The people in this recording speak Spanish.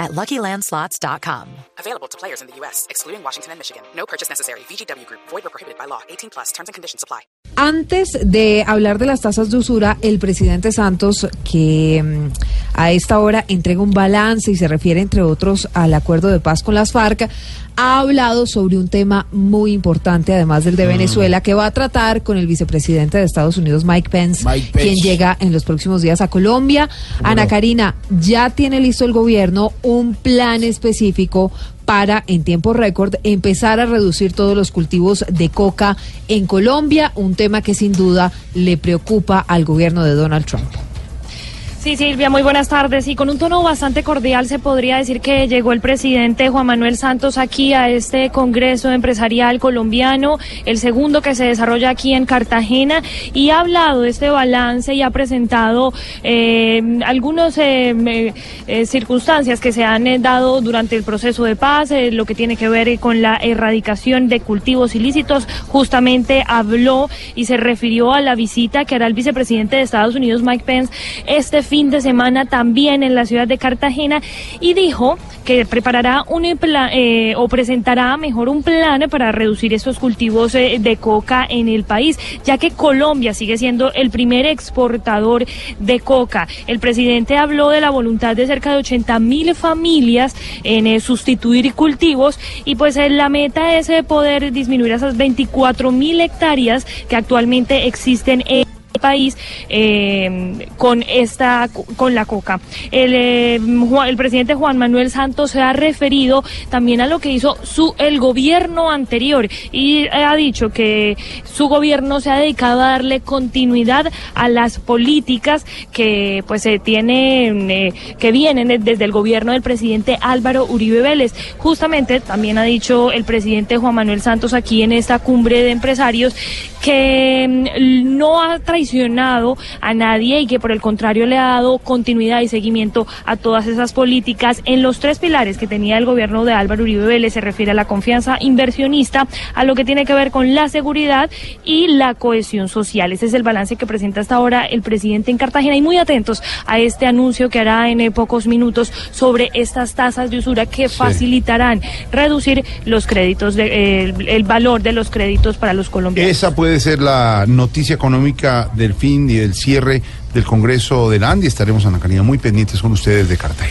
at LuckyLandSlots.com. Available to players in the U.S., excluding Washington and Michigan. No purchase necessary. VGW Group. Void or prohibited by law. 18 plus. Terms and conditions apply. Antes de hablar de las tasas de usura, el presidente Santos, que mm, a esta hora entrega un balance y se refiere, entre otros, al acuerdo de paz con las FARC, ha hablado sobre un tema muy importante, además del de Venezuela, que va a tratar con el vicepresidente de Estados Unidos, Mike Pence, Mike Pence. quien llega en los próximos días a Colombia. Ana Karina, ya tiene listo el gobierno un plan específico para, en tiempo récord, empezar a reducir todos los cultivos de coca en Colombia, un tema que sin duda le preocupa al gobierno de Donald Trump. Sí, Silvia, muy buenas tardes. Y con un tono bastante cordial se podría decir que llegó el presidente Juan Manuel Santos aquí a este Congreso Empresarial colombiano, el segundo que se desarrolla aquí en Cartagena, y ha hablado de este balance y ha presentado eh, algunas eh, eh, circunstancias que se han eh, dado durante el proceso de paz, eh, lo que tiene que ver con la erradicación de cultivos ilícitos. Justamente habló y se refirió a la visita que hará el vicepresidente de Estados Unidos, Mike Pence, este fin de semana también en la ciudad de Cartagena y dijo que preparará un plan eh, o presentará mejor un plan para reducir estos cultivos eh, de coca en el país, ya que Colombia sigue siendo el primer exportador de coca. El presidente habló de la voluntad de cerca de 80 mil familias en eh, sustituir cultivos y pues eh, la meta es poder disminuir esas 24 mil hectáreas que actualmente existen en país eh, con esta con la coca. El, Juan- el presidente Juan Manuel Santos se ha referido también a lo que hizo su el gobierno anterior y ha dicho que su gobierno se ha dedicado a darle continuidad a las políticas que pues se tienen eh, que vienen desde el gobierno del presidente Álvaro Uribe Vélez. Justamente también ha dicho el presidente Juan Manuel Santos aquí en esta cumbre de empresarios que mm, no ha traicionado a nadie y que por el contrario le ha dado continuidad y seguimiento a todas esas políticas en los tres pilares que tenía el gobierno de Álvaro Uribe Vélez. Se refiere a la confianza inversionista, a lo que tiene que ver con la seguridad y la cohesión social. Ese es el balance que presenta hasta ahora el presidente en Cartagena y muy atentos a este anuncio que hará en eh, pocos minutos sobre estas tasas de usura que facilitarán reducir los créditos, de, eh, el, el valor de los créditos para los colombianos. Esa puede ser la noticia económica del fin y del cierre del Congreso de la Andi. Estaremos, Ana Karina, muy pendientes con ustedes de Cartagena.